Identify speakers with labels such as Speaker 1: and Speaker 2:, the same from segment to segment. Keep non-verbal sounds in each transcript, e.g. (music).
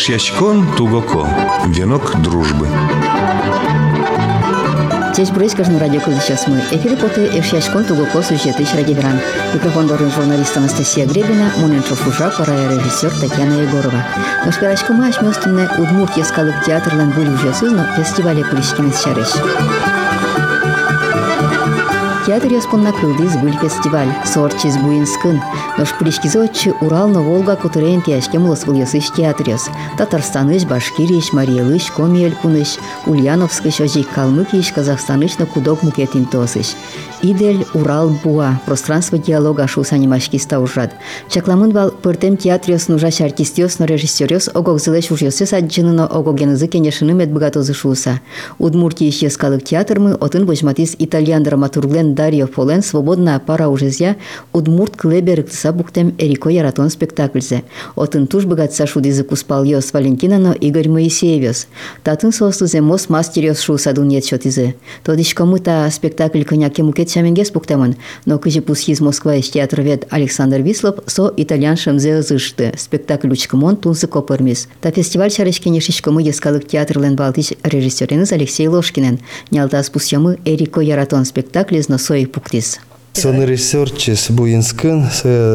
Speaker 1: Ишьячкон Тугоко. Венок дружбы.
Speaker 2: Здесь Брыскажный радио сейчас мы. Эфире поты Эвшячкон Тугоко сюжеты Радиогран. Микрофон дорын журналист Анастасия Гребина, Муненчов Ужа, пора режиссер Татьяна Егорова. Но шпирачка мы ашмёстынны Удмуртия скалык театрлан уже сызно фестивале Пулишкин Сярыш. Театр яспонна кылдыз был фестиваль. Сорчиз буинскын. Нош пришкизочи Урал-на Волга кутырен тяшке мулас был ясыш театрес. Татарстаныш, Башкириш, Мариялыш, Комиель куныш, Ульяновскыш, Ожик Калмыкиш, Казахстаныш на кудок мукетин тосыш. Идель Урал Буа. Пространство диалога шу санимашки стаужат. Чакламын бал пыртем театрес нужаш артистиос, но режиссерес огок зылеш уж ясы саджыныно огогенызы кенешыны медбгатозы шуса. Удмуртии исческалык театр мы отын божматис итальян драматурглен Дарья Фолен «Свободная пара ужезя» Удмурт клебер ктыса буктем Эрико Яратон спектакльзе. Отын туш богатца шудызы куспал йос Валентинано Игорь Моисеевес. Татын состузе мос мастерёс шу садун нет шотизы. Тодиш кому-то спектакль коняке мукет шаменгес буктемон, но кыжи пусхиз Москва из театр вет Александр Вислов со итальян шемзе зышты. Спектакль учкамон тунсы копырмис. Та фестиваль шарышкене шишкамы ескалык театр лен балтиш режиссереныз Алексей Ложкинен. Нялта спусямы Эрико Яратон спектакль из sou eu
Speaker 3: hipócrita. Режиссерчес буинскын,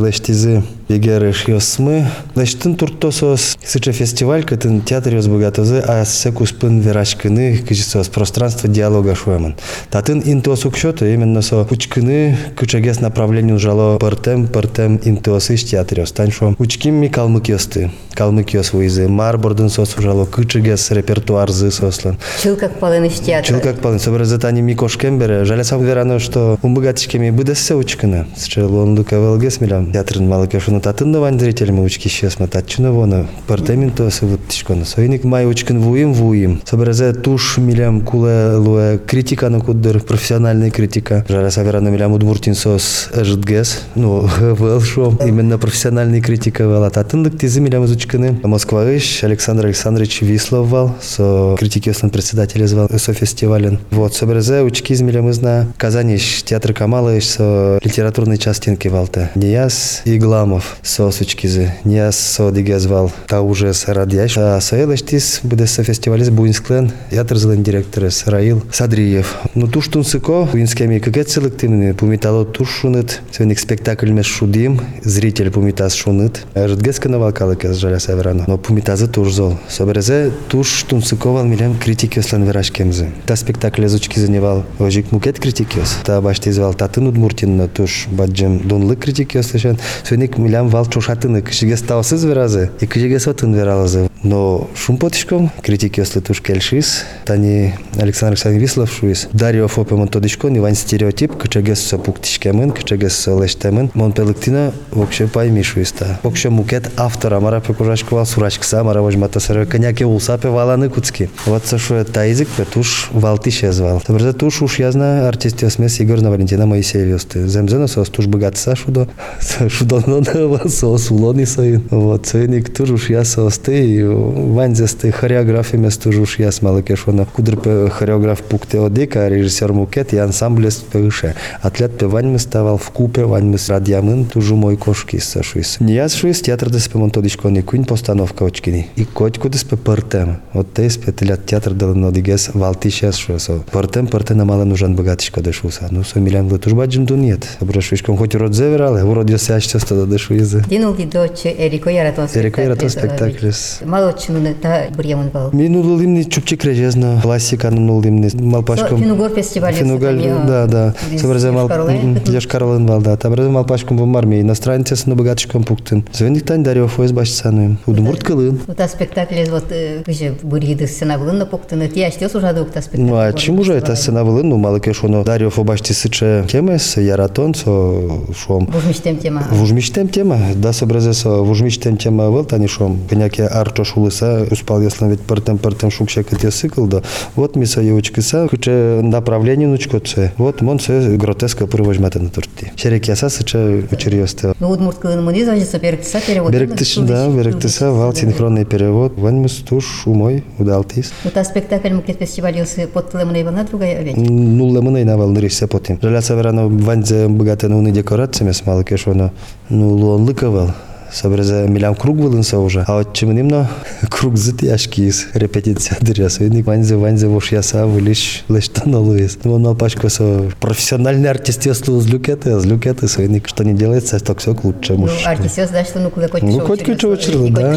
Speaker 3: лештизы егереш йосмы. Лештин туртосос сыча фестиваль, кытын театр йос богатозы, а секус пын верачкыны, кычисос пространство диалога шуэмын. Татын интос укшоты, именно со учкыны, кычагес направлению жало пыртем, пыртем интос иш театр йос. Тань шо учким ми калмык йосты, калмык йос вуйзы, марбордын сос ужало, кычагес репертуар зы сослан.
Speaker 2: Чыл как палын иш театр.
Speaker 3: Чыл как палын, собраз тани ми кошкем бере, жаля сам верано, что умбогатичкеми быдасса он лука велгес милям, театрын малыкешуны татын вань зрителям учки сейчас мы татчуны воно, портеминто се вот тишконы. Сойник май учкын вуим вуим. Собразе туш милям куле луэ критика на куддыр, профессиональная критика. Жаля саверано милям удмуртин сос эждгес, ну, (laughs) вел шо, именно профессиональная критика вела. Татын дык тизы милям изучкыны. Москва ищ, Александр Александрович Вислов вал, со критики основн председателя звал, со фестивален. Вот, собразе учки из милям изна. Казань ищ, театр Камала со литературной частинки валта. Нияс и Гламов со сучкизы. Нияс со диге звал. Та уже с радящ. А со элештис буде со фестивализ Буинсклен. Театр злен директор Раил Садриев. Ну туш тунсыко, буинскими какет селективный. Пумитало туш шунет. Свеник спектакль меш шудим. Зритель пумитаз шунет. Ждгес канавал калык жаля северано. Но пумитазы туш зол. Соберезе туш тунсыковал милям критики слен верашкемзы. Та спектакль зучки заневал. Ожик мукет критикиос. Та башти звал татын Удмуртинна туш баджим дунлы критики осышен. Сөйник милям вал чушатыны кишеге ставсыз веразы, и кишеге сотын вералазы. Но шум потишком критики ослы туш кельшис. Тани Александр Александрович Вислов шуис. Дарио фопемон тодишкон Иван стереотип. Кычагес со пуктишкемын, кычагес со лештемын. Мон пелыктина вообще пойми шуиста. Вообще мукет автора мара пекужашкова сурачкса мара вожмата сара коняке улсапе валаны куцки. Вот со шуе таизик петуш валтише звал. Добре туш уж я знаю артист смес Игорь на Валентина Моисеевьосты. Земзена сос туш богатца шудо. (laughs) Шудо но сос улони соин. Вот соиник туш уж я состы ванзесты хореографиями туш уж я смалыке шона. Кудр хореограф пукте одека, режиссер мукет и ансамбль певыше. Атлет певань ставал в купе, вань мы с радиамын тужу мой кошки сашуис. Не я шуис театр да спемон тодишко не кунь постановка очкини. И котку да спе пъртем. От те спетелят театр да нодигес валти шес шуесо. Пъртем пърте на мала нужан богатишко да шуса. Ну со милям в тужба джим нет. Добре шуишком хоть род зеверале, урод я сяще да да шуизе.
Speaker 2: Динул дидоче Эрико Яратон спектакль.
Speaker 3: Ереко Яратон спектаклес.
Speaker 2: Мало чуны та бурьямын бал.
Speaker 3: Минулы лимни чупчик режезна, классика нул лимни, малпашком.
Speaker 2: Финугор фестиваль.
Speaker 3: Финугаль, да, да. Собразе мал, Йошкарлын бал, да. Табразе малпашком в марме, на богатышком пуктын. Звеник тань Дарьев ОС башцаным. Удмурт кылын.
Speaker 2: Вот а спектакль вот кыжы бурьиды сцена былын пуктын, ти аштес уже дук та спектакль.
Speaker 3: Ну а чему же это сцена былын, ну мало кеш оно Дарьев обашти сыче кемес, Яратон, со шом.
Speaker 2: Вужмиштем тема.
Speaker 3: Вужмиштем тема, да собразе со вужмиштем тема был, тани шом. Коняке арчо шулыса, успал ясно ведь пертем пертем шукше кыте сыкл, да. Вот ми со евочкыса, кыче направление нучкоце. Вот мон се гротеска пырвожмата на турти. Шерек яса сыче учерьёсте.
Speaker 2: Ну удмурт кылын муни зажиса беректиса перевод.
Speaker 3: Беректиш, да, беректиса, вал синхронный перевод. Ваньмыс туш умой, удалтис.
Speaker 2: Вот а спектакль мукет фестиваль йосы под тылымын на другая ведь.
Speaker 3: Нуллы на вал нырыш потим. Жаля саверано ванзе богатые уны декорациями смалы кешоно. Ну луон лыковал. Собрезе милям круг вылынса уже. А вот чем именно (laughs) круг зыт яшкиз репетиция дыряс. Веник ванзе ванзе вош яса вылиш лештан алуез. Ну он алпачко со профессиональный артист если злюкеты, злюкеты свойник что не делается, так все к лучшему.
Speaker 2: Ну, артисес, да, что ну куда котик
Speaker 3: Ну, котик что учрыл, да.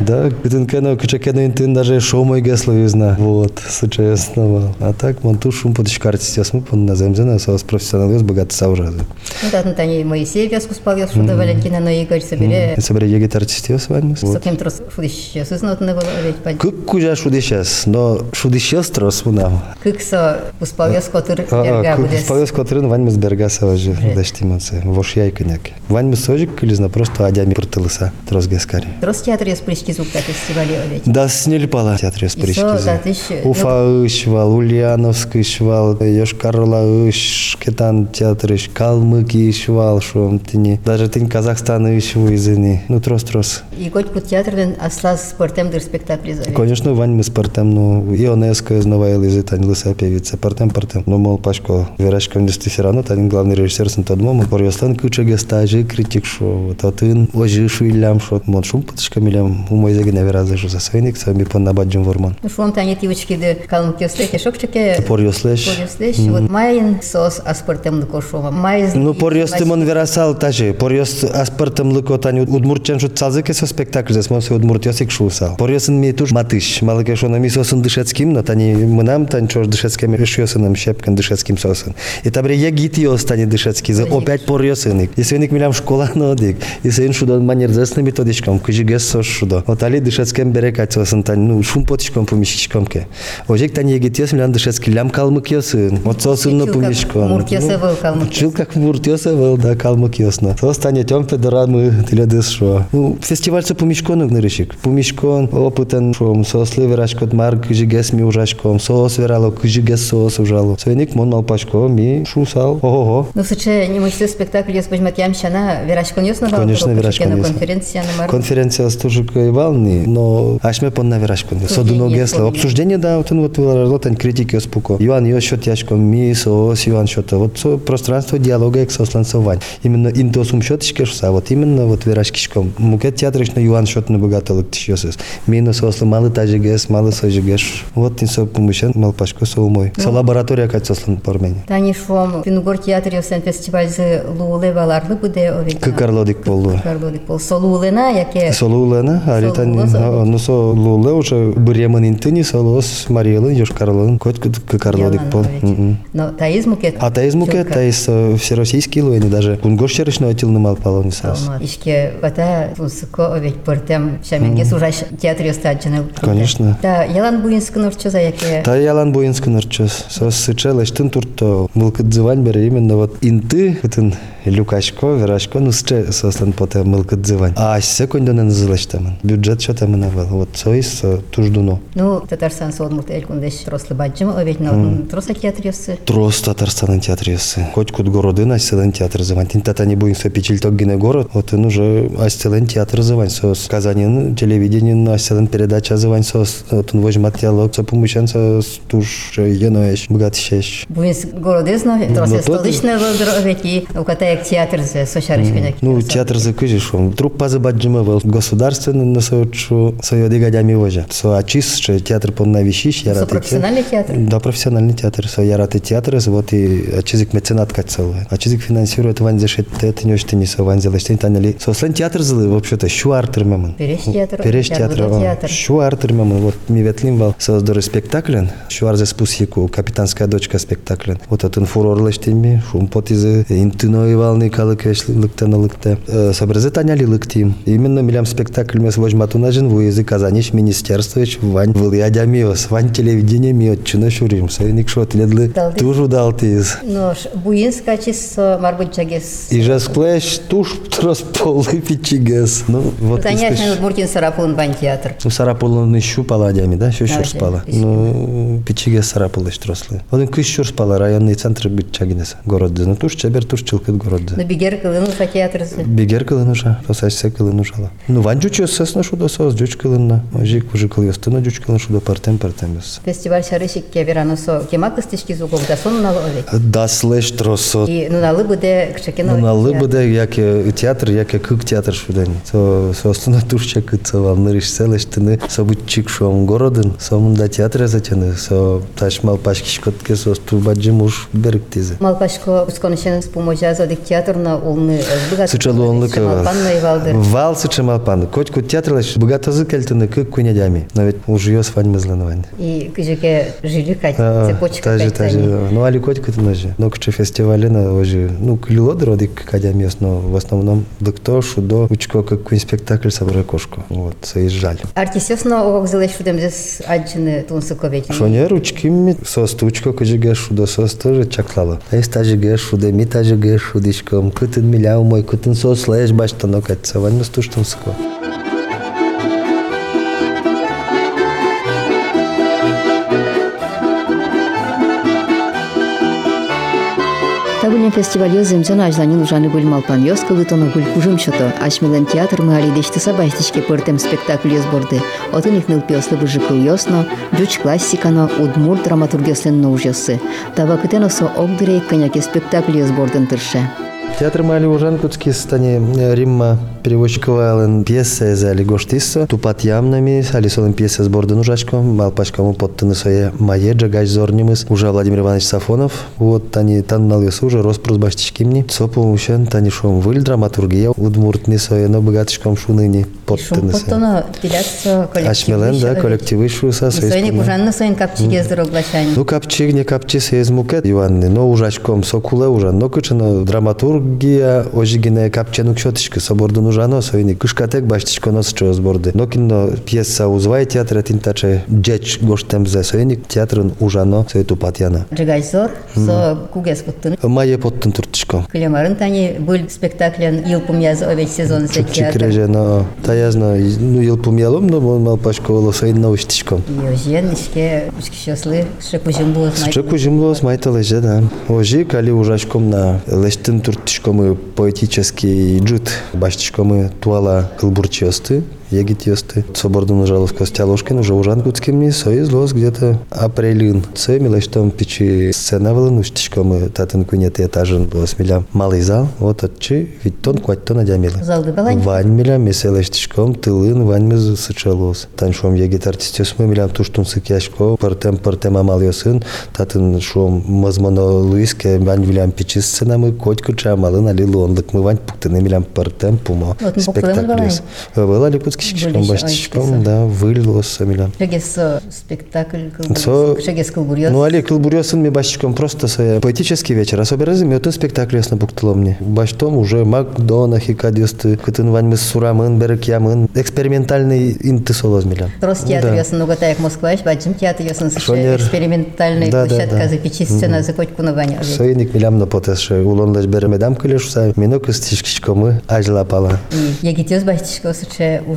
Speaker 3: Да, кытын кено кыча кено интын даже шоу мой гесло юзна. Вот, случай основал. А так, мон ту шум подышка артист мы пон на земзена, со профессионал юз богат саужа.
Speaker 2: Ну да, ну тани Моисей вяску спал, я шуда Валентина, но Игорь собере.
Speaker 3: Егет артист юз вань.
Speaker 2: С таким трос шудище, сызнот не было ведь пань.
Speaker 3: Кык кужа шуди сейчас, но шуди сейчас трос мунам.
Speaker 2: Кыкса успал я скотыр
Speaker 3: А,
Speaker 2: берга будес.
Speaker 3: спавес котрын вань мы берга саважи, даштимацы. Вош яйканяк. Вань мы сожик кылизна просто адями пыртылыса трос гескари.
Speaker 2: Трос театр я спрички звук на фестивале ведь.
Speaker 3: Да, сняли пала театре с
Speaker 2: И со, да, ты
Speaker 3: прички.
Speaker 2: щ-
Speaker 3: Уфа ышвал, Ульяновск ышвал, Йошкар-Ола ыш, Кетан театр иш, Калмыки ышвал, шо тыни. Даже тынь Казахстан ышву изыни. Ну, трос-трос.
Speaker 2: И котик под театрден аслаз спортем дыр спектакль завет.
Speaker 3: Конечно, Вань мы спортем, ну, Ионеско из Новая Лизы, тань лысая певица, портем, портем. Ну, мол, пачко, верашка вместо все равно, тань главный режиссер сын тот мол, порьостан куча стажи, критик шо, а ты ожи шуилям шо, мон шум патышка милям, умой загине веразы шо за свейник, сами пон набаджим вормон.
Speaker 2: Ну шум тани тивочки де калмыки остеки шокчеке.
Speaker 3: Порьослеш.
Speaker 2: Порьослеш. Вот майын сос а спортем лукошова. Майз.
Speaker 3: Ну, порьосты мон верасал тажи, порьост аспартам лыко тань удмуртчан шо цазыке со спектакль, зас мон се удмуртьосик шусал. Порьосын ми туш матыш, малыке шо на ми сосын дышецким, но тани мынам тань чош дышецким решьосыным щепкан дышецким сосын. И табре ягит йос тани дышецкий, за опять порьосыник. И свеник милям школа нодик, и свен шудо манер зесны методичком, кыжи гес сос шудо. Вот али дышецким берекать сосын тань, ну, шум потичком помещичком ке. Ожек тани ягит йос милям дышецкий, лям калмык йосын. Вот сосын на
Speaker 2: Учил, как
Speaker 3: помещком.
Speaker 2: Муртьосе был калмык
Speaker 3: Учил как Муртьосе был, да, калмык йосно. То стане тем федорамы теледыс шо. Ну, фестиваль со помещкон гнырышик. Помещкон, опытен шом, сосли верашкот марк, кыжигес ми ужашком, сос верало, кыжигес сос ужало. Свеник мон малпачко, ми шусал. Ого-го.
Speaker 2: Ну, сыче, не мучты спектакль, я спожмат ямщана, верашкон ясно дал,
Speaker 3: Конечно, верашкон
Speaker 2: на
Speaker 3: ясно.
Speaker 2: конференция на мар.
Speaker 3: Конференция с Тужикой Валны, но аж мы пон на верашкон. Содуно гесло. Обсуждение, да, вот он вот вылотань критики спуко. Иван ее счет яшком, ми сос, Иван счет. Вот пространство диалога их сосланцовань. Именно интосум счет шкешса, вот именно вот верашкишком. рашкишком мукет театрышна юан шотны богатылык тишесыз мен сослы малы тажигес малы сожигеш вот инсо пумышен малпашко соумой со лаборатория качеслын пармени
Speaker 2: тани шуам. Пингор театр сен фестивальзы лууле валарлы буде овек.
Speaker 3: Кыкарлодик болду
Speaker 2: кыкарлодик бол солуулена яке
Speaker 3: солуулена аритани ну со лууле уже буремын интини солос мариелын ёшкарлын кот кыкарлодик бол
Speaker 2: но таиз мукет?
Speaker 3: А таиз
Speaker 2: мукет
Speaker 3: таиз э, всероссийский луэни даже. Кунгор шерышно отил на малпалони
Speaker 2: ишке вата тунсыко овет портем шаменге сужаш театре стаджаны.
Speaker 3: Конечно.
Speaker 2: Да, ялан буинскын орчоза яке.
Speaker 3: Та ялан буинский нырчос. Сос сычел, эштын турто. Был кыдзывань бере именно вот инты, этин люкачко, верашко, ну сче сослан поте мыл кыдзывань. А секундоне назылаштамын. Бюджет что там навел. Вот соис туждуно.
Speaker 2: Ну, Татарстан содмурт элькундеш рослы баджым овет, но троса театресі.
Speaker 3: Трос Татарстанын театресі. Хоть кут городын асселен театр зывань. Тин тата не будем со печильток гине город. Вот он уже асселен театр зывань. Сос Казанин телевидение асселен передача зывань. Сос вот он возьмет диалог. Со помощен сос туш еноеш. Богатшеш.
Speaker 2: Троса
Speaker 3: Ну, то-
Speaker 2: столичная вылдыр овет, и укатаяк театр зе сошарышканяк.
Speaker 3: Ну, театр закыжишь, он труп позабаджима был государственный на соючу свое дигадями вожа. Со ачис, что театр вещищ, я
Speaker 2: Со
Speaker 3: рад
Speaker 2: профессиональный театр?
Speaker 3: Да, профессиональный театр. Со я рад и театр, вот и ачизик меценатка целая. Ачизик финансирует вань за шет, это не очень не со вань за лештин таняли. Со слен театр злы, вообще-то, щу артер мемон.
Speaker 2: Переш театр,
Speaker 3: Переш
Speaker 2: театр,
Speaker 3: артер мемон. Вот ми ветлим вал создоры спектаклен. Щу арзе спусику, капитанская дочка спектаклен. Вот этот фурор лештин ми, шум потизы, интиной валны калыкеш лыкте на лыкте. Собрезе таняли лыктим. Именно милям спектакль мес возьмату на жен выезды Казаниш министерствович вань вылядя миос, вань телевидение миот, чуна шурим. Сайник шот ледлы тужу далтиз.
Speaker 2: Но ш- буинска чис, марбут чагес.
Speaker 3: И же склеш туш трос полы пичигес. Ну, вот истыш-
Speaker 2: Удмуртин Сарапулын бан театр.
Speaker 3: Ну, сарапулын ищу пала дями, да, еще
Speaker 2: Да,
Speaker 3: щурс
Speaker 2: да,
Speaker 3: пала.
Speaker 2: ищу.
Speaker 3: Ну, пичиге сарапул ищ трослы. Один кыш щурс пала, районный центр бит чагинес. Город ну туш чабер туш чилкет город.
Speaker 2: Ну, бигер кылын уша театрысы.
Speaker 3: Бегер кылын уша, тосачса кылын ушала. Ну, ван жучу сесна шудо сос, жуч кылынна. Ожик уже кыл ёстына жуч кылын шудо партем партем ёс.
Speaker 2: Фестиваль шарышик кеверано со кема кыстышки зугов да сон налы овет.
Speaker 3: Даслеш тросо.
Speaker 2: И ну налы буде кшекено.
Speaker 3: Ну, на лыбыда, яке театр, яке Кук театр шудани. Со со остана турча кыт со амнырыш селештини со бутчик шом городын. Со мында театр затяны со ташмал пашкиш котке со стубаджи муш берик
Speaker 2: малпашко Мал пашко усконышен с помощью азодик театрна улны
Speaker 3: э,
Speaker 2: быгат. Сучалу онлык
Speaker 3: вал. сучамал пан. Котку театрлаш быгат азы келтини кык кунядями. Но ведь уже ёс фаньмызланывань.
Speaker 2: И күжеке жилю кать. Цепочка кать.
Speaker 3: Ну али котку ты ножи. Но куча фестивалина уже. Ну клюло дродик кадя местно в основном доктор грошу до учко какой спектакль собрал кошку. Вот, и
Speaker 2: жаль. Артисесна оғағзылай шудем зес аджины тунсыковеки. Шонер
Speaker 3: учкими состы учко кожиге шудо состы же чаклала. Ай стажиге шуде, ми тажиге шудишком, кытын миляу мой, кытын сослаеш баштанок, это саваньмас туштунсыкова.
Speaker 2: Табулин фестиваль земзен ажланин ужаны гуль малпан ёскалы тону гуль кужым шото. Ашмелен театр мы али дешті сабайстичке пыртем спектакль ёс борды. Отын их ныл пёслы быжы кыл ёсно, жуч классикано удмур драматург ёслен нуж ёсы. Таба кытено со огдырей коняке спектакль ёс бордын тырше.
Speaker 3: Театр Мали Ужан Куцки стане Римма переводчикова ален пьеса за али гоштиса тупат ямнами али солен пьеса с борда нужачко малпачкому подтыны сое мае джагач зорнимыз уже Владимир Иванович Сафонов вот тани таннал ясы уже роспрос баштичкимни сопу ушен тани шом выль драматургия удмуртни сое но богатышком шуныни подтыны сое
Speaker 2: Потоно пиляться коллектив.
Speaker 3: Ашмелен да коллективы шуса
Speaker 2: Сойник ужанны сойн капчиге здороглашань.
Speaker 3: Ну, капчик, не капчи сез мукет, Иванны, но ужачком сокуле уже, но кычыно драматургия, ожигине капчену кшотышкы, собордун ужано, сойни, кышкатек баштичко носчо сборды. Но кино пьеса узвай театра тинтаче, джеч гоштемзе, сойни театрын ужано, сойту патяна.
Speaker 2: Джигай зор, со кугес путтын.
Speaker 3: Мае поттын туртышко.
Speaker 2: Клемарын тани был спектаклен йылпым язы овет сезон се
Speaker 3: Чукчик
Speaker 2: театр.
Speaker 3: реже, но таязно, ну, ел пумелом, но мон малпашко оло сойн научтышком.
Speaker 2: Йожен, ишке, ишкишослы, шекужим было знать.
Speaker 3: Чеку жимлос майталеже, да. Ожи, кали ужачком на лештин туртышкомы поэтический джут, баштышкомы туала кылбурчесты, егитесты. Собордун ужалов костялошкин, уже ужан куцкимни, соизлос где-то апрелин. Це милештом пичи сценавылын, уштышкомы татын кунеты этажын было смелям. Малый зал, вот отчи, ведь тон куать тон адямилы.
Speaker 2: Залды балань.
Speaker 3: Вань милям, меселештышком, тылын, вань мыз сычалос. Тан шом егит артистес мы милям туштун сыкяшко, пыртем пыртем амал йосын, татын шом мазмоно луиске, вань милям пичи сцена мы коть куча амалын али лонлык, мы вань пуктыны милям пыртем пумо.
Speaker 2: Ну, балань.
Speaker 3: Была ли баштишком,
Speaker 2: ой,
Speaker 3: да, вылилось милям.
Speaker 2: Шегес спектакль,
Speaker 3: Со-
Speaker 2: шегес кылбурьёс.
Speaker 3: Ну, али кылбурёсын ми башчиком просто поэтический вечер. Особенно мётын спектакль ясно буктыло мне. Баштом уже Макдона, Хикадиосты, кытын ваньмыз сурамын, берек ямын. Экспериментальный инты солоз милям.
Speaker 2: Трос театр ясын, ну готаек Москва, баджим театр ясын,
Speaker 3: Шонер.
Speaker 2: экспериментальный площадка
Speaker 3: да.
Speaker 2: за печи сцена, за коть кунываня.
Speaker 3: Сойник милям на потеше. Улон леш беремедам кылешуса. Минок стишкичкомы ажла пала.
Speaker 2: И егитёс баштишко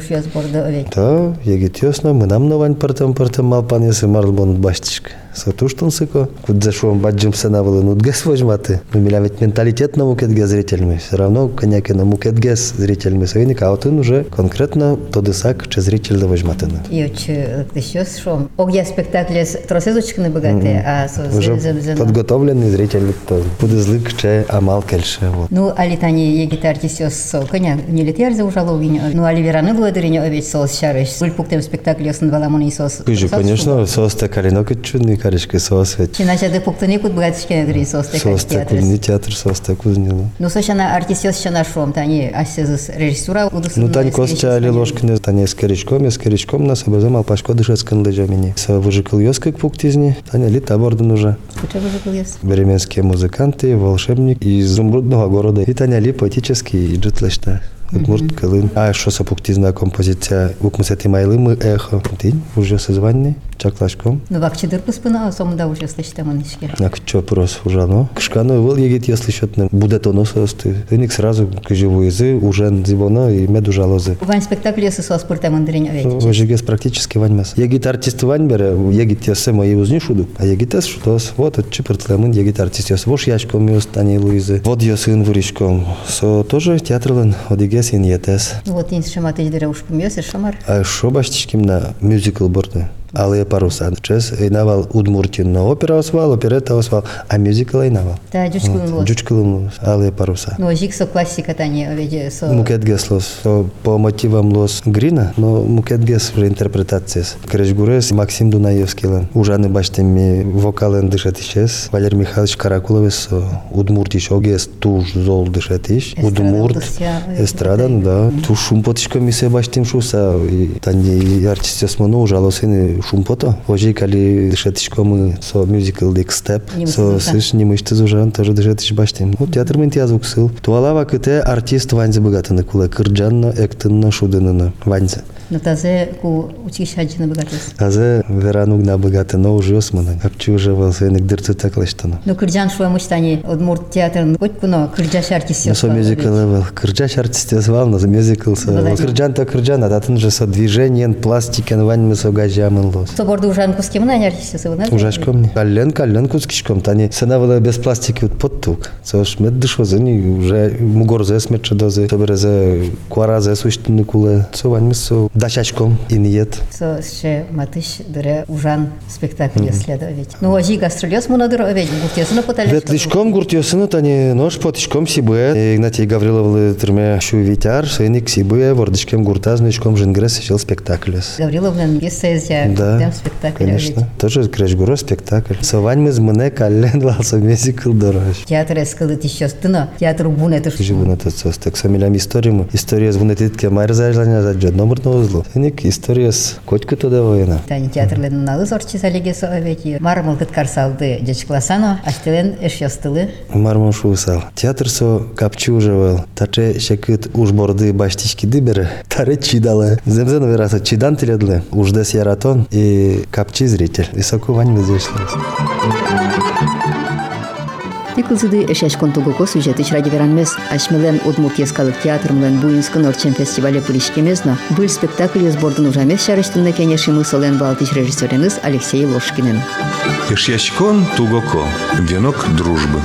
Speaker 2: шуяз борды өвей.
Speaker 3: Да, еге тиосна, мынам навань партам партам малпан ясы марлбон баштышка. Сатуштун сыко. Баджим сена вылы нутгес возьматы. Мы милям ведь менталитет на мукетге зрительми. Все равно, коняки на мукетгес зрительми. Сойник, а вот он уже конкретно тодысак, че зритель да возьматыны.
Speaker 2: И очи тыщёс шом. Огя спектакль тросезочканы богатые, а
Speaker 3: Уже подготовленный зритель, то буде злык, че амал кельше. Вот.
Speaker 2: Ну, али тани егит артисёс со коня не летер за ужалогиня. Ну, али вераны благодарение овет сос шарыш. Гуль пуктем спектакль ясын баламон и сос.
Speaker 3: Конечно, сос калино кычуный карышкы сос ведь.
Speaker 2: Иначе да пуктыны кут богатышкен дри сос
Speaker 3: Сос кузни театр, сос кузнило.
Speaker 2: Ну, сошана артисёс шана шом, тани асезыс режиссура удусын.
Speaker 3: Ну, тань костя али ложкины, тань скоричком, я скоричком нас образом алпашко дышет скандыжа мини. Са выжикал ёс как пуктизни, тань али таборден уже.
Speaker 2: Куча был яс.
Speaker 3: Бременские музыканты, волшебник из изумрудного города. И тань али поэтический джутлешта. Удмурт Калын. А що са пуктизна композиція «Укмусети майлими ехо». Ти вже созванні? чаклашком.
Speaker 2: Вакчидыр пыспына сомда уже слышитаман ишке.
Speaker 3: На кчо прос ужано. Кшканы вол егет если счетно будет оно состы. Ник сразу кыжи вуезы уже зибона и мед ужалозы.
Speaker 2: Вань спектакль я со спортаман дреня ведь.
Speaker 3: Вожигес практически вань мас. Егет артист вань бере, егет я сема узни шуду. А егет эс шутос вот от чипертламын егет артист ёс. Вош яшком и устани Луизы. Вот я сын вуришком. Со тоже театралан одигес ин етес.
Speaker 2: Вот ин шамат эдере ушкум ёс шамар.
Speaker 3: А шобаштишким на мюзикл борды. Алые паруса. Чес эйнавал Удмуртин на опера освал, оперета освал, а мюзикл эйнавал.
Speaker 2: Та дючкулын вот.
Speaker 3: Джучкылым алые паруса.
Speaker 2: Ну, жик со классика тани овечи со...
Speaker 3: Мукетгес лос по мотивам лос Грина, но Мукетгес уже интерпретация. Крежгурес Максим Дунаевский лен. Ужаны баштеми вокален дышат исчез. Валерий Михайлович Каракуловес со Удмуртиш огес туж зол дышат.
Speaker 2: Эстрада
Speaker 3: Удмурт.
Speaker 2: э,
Speaker 3: ну да. Ту шумпотишко ми се баштим шуса. Тани артистес моно ужалосыны шумпото. Ожи кали дышатишко мы со мюзикл дик степ. Со сыш немышты зужан тоже дышатиш баштим. Ну театр мен тязук сыл. Туалава кыте артист ванзе богатыны кула. Кырджанна, эктынна, шудынына. Ванзе.
Speaker 2: Ну, тазе ку училище аджины богатыс.
Speaker 3: Азе веранук на богатыно уже османа. Капчи уже был сыник дырцы таклаштана.
Speaker 2: Ну, кырджан шуя мучтани, Удмурт театр, хоть куно, кырджаш артист
Speaker 3: Ну, со мюзикл был. Кырджаш артист звал, но за мюзикл со.
Speaker 2: Владимир.
Speaker 3: Кырджан то кырджан, а татын же со движением, пластикен, вань мы со гажамын лос.
Speaker 2: Соборды ужан кускем на артист сывы,
Speaker 3: Ужашком не. Каллен, каллен кускишком. Тани сына была без пластики вот подтук. Сош мед дышо зани уже мугорзе смече дозе. Соберезе куаразе суштыны куле. Со вань мы со дачачком иниет.
Speaker 2: Со ще матыш дыре ужан спектакль следовать. Ну, ажи гастролез муна дыре овечи, гуртесына поталеш.
Speaker 3: Ветлишком гуртьосыны тани нож потишком сибуе. Игнатий Гавриловлы түрме шу витяр, сыник сибуе, вордышкем гуртазнычком жингрес сечел спектаклес.
Speaker 2: Гавриловна пьеса
Speaker 3: Да,
Speaker 2: спектакль
Speaker 3: конечно. Тоже крежгуро спектакль. Совань мы змыне каллен (laughs) лалса мюзикл дорож.
Speaker 2: Театр эскылы тищес тына, театр бун это
Speaker 3: Жи сос. Так самилям историю. История с бунетитке майр зажлания за джод номер на узлу. Сыник история с котьку туда воина.
Speaker 2: Тани театрлен налы зорчи салеге со овечи. Мармал кыткар салды джечкласано, аштелен эш ястылы.
Speaker 3: Мармон шусал. Театр со капчу уживал. Таче шекыт уж борды баштички дыберы. Таре чидалы. Земзен вераса чидан теледлы. Уждес яратон и капчи зритель. И соку вань мызешлес.
Speaker 2: Тикылзыды эшеш контугуко сюжеты чраги веранмес. Ашмелен удмурт ескалык театр млен буинскын орчен фестивале пулишкемезно. Был спектакль сбордын ужамес шарыштынны кенеши мысылен балтыш режиссереныз Алексей Ложкинен.
Speaker 1: Ишьячкон тугоко. Венок дружбы.